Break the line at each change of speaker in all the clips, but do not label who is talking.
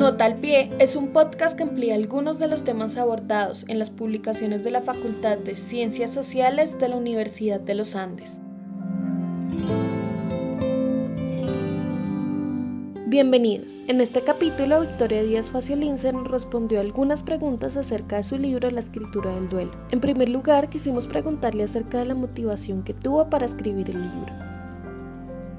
Nota al pie es un podcast que amplía algunos de los temas abordados en las publicaciones de la Facultad de Ciencias Sociales de la Universidad de los Andes. Bienvenidos. En este capítulo, Victoria Díaz Faciolince nos respondió algunas preguntas acerca de su libro La escritura del duelo. En primer lugar, quisimos preguntarle acerca de la motivación que tuvo para escribir el libro.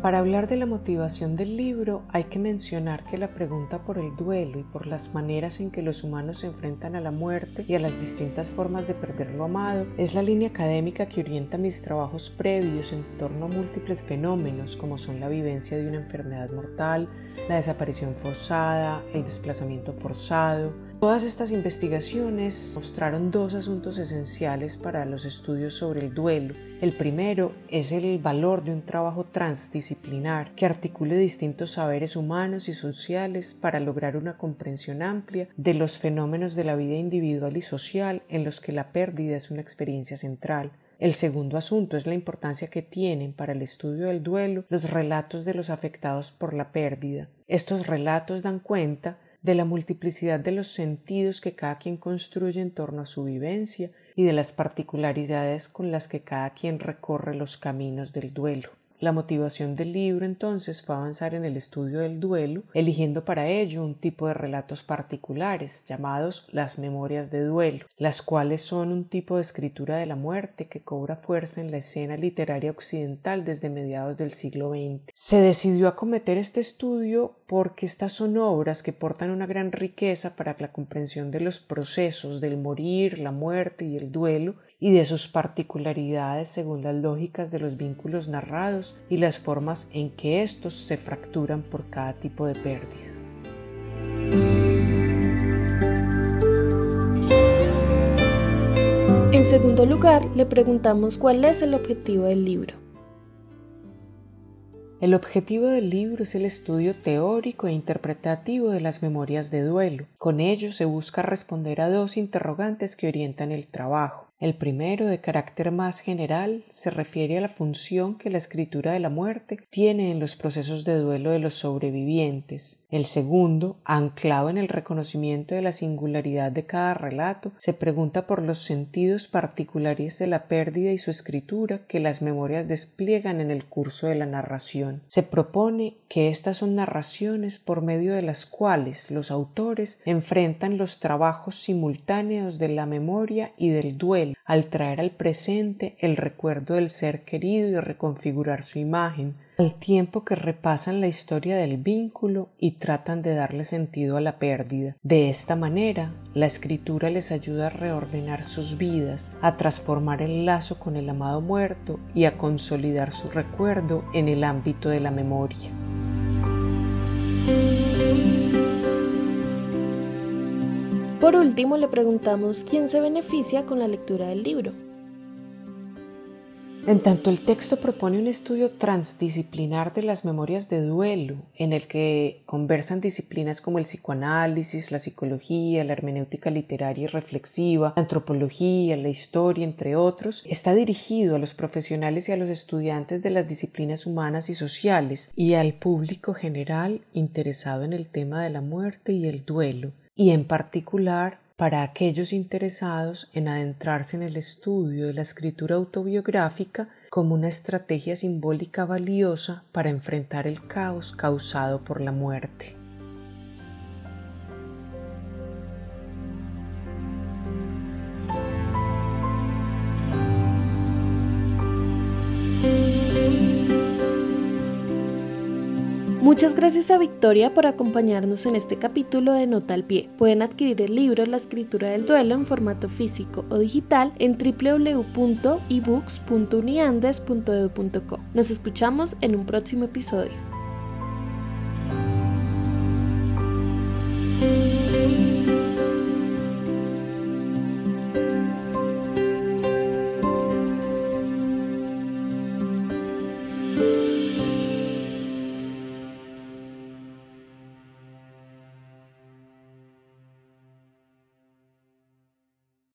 Para hablar de la motivación del libro hay que mencionar que la pregunta por el duelo y por las maneras en que los humanos se enfrentan a la muerte y a las distintas formas de perder lo amado es la línea académica que orienta mis trabajos previos en torno a múltiples fenómenos como son la vivencia de una enfermedad mortal, la desaparición forzada, el desplazamiento forzado, Todas estas investigaciones mostraron dos asuntos esenciales para los estudios sobre el duelo. El primero es el valor de un trabajo transdisciplinar que articule distintos saberes humanos y sociales para lograr una comprensión amplia de los fenómenos de la vida individual y social en los que la pérdida es una experiencia central. El segundo asunto es la importancia que tienen para el estudio del duelo los relatos de los afectados por la pérdida. Estos relatos dan cuenta de la multiplicidad de los sentidos que cada quien construye en torno a su vivencia y de las particularidades con las que cada quien recorre los caminos del duelo. La motivación del libro entonces fue avanzar en el estudio del duelo, eligiendo para ello un tipo de relatos particulares llamados las memorias de duelo, las cuales son un tipo de escritura de la muerte que cobra fuerza en la escena literaria occidental desde mediados del siglo XX. Se decidió acometer este estudio porque estas son obras que portan una gran riqueza para la comprensión de los procesos del morir, la muerte y el duelo y de sus particularidades según las lógicas de los vínculos narrados y las formas en que éstos se fracturan por cada tipo de pérdida.
En segundo lugar, le preguntamos cuál es el objetivo del libro.
El objetivo del libro es el estudio teórico e interpretativo de las memorias de duelo. Con ello se busca responder a dos interrogantes que orientan el trabajo. El primero, de carácter más general, se refiere a la función que la escritura de la muerte tiene en los procesos de duelo de los sobrevivientes. El segundo, anclado en el reconocimiento de la singularidad de cada relato, se pregunta por los sentidos particulares de la pérdida y su escritura que las memorias despliegan en el curso de la narración. Se propone que estas son narraciones por medio de las cuales los autores enfrentan los trabajos simultáneos de la memoria y del duelo al traer al presente el recuerdo del ser querido y reconfigurar su imagen, al tiempo que repasan la historia del vínculo y tratan de darle sentido a la pérdida. De esta manera, la escritura les ayuda a reordenar sus vidas, a transformar el lazo con el amado muerto y a consolidar su recuerdo en el ámbito de la memoria.
Por último, le preguntamos quién se beneficia con la lectura del libro.
En tanto el texto propone un estudio transdisciplinar de las memorias de duelo, en el que conversan disciplinas como el psicoanálisis, la psicología, la hermenéutica literaria y reflexiva, la antropología, la historia, entre otros, está dirigido a los profesionales y a los estudiantes de las disciplinas humanas y sociales y al público general interesado en el tema de la muerte y el duelo, y en particular para aquellos interesados en adentrarse en el estudio de la escritura autobiográfica como una estrategia simbólica valiosa para enfrentar el caos causado por la muerte.
Muchas gracias a Victoria por acompañarnos en este capítulo de Nota al Pie. Pueden adquirir el libro La escritura del duelo en formato físico o digital en www.ebooks.uniandes.edu.co. Nos escuchamos en un próximo episodio.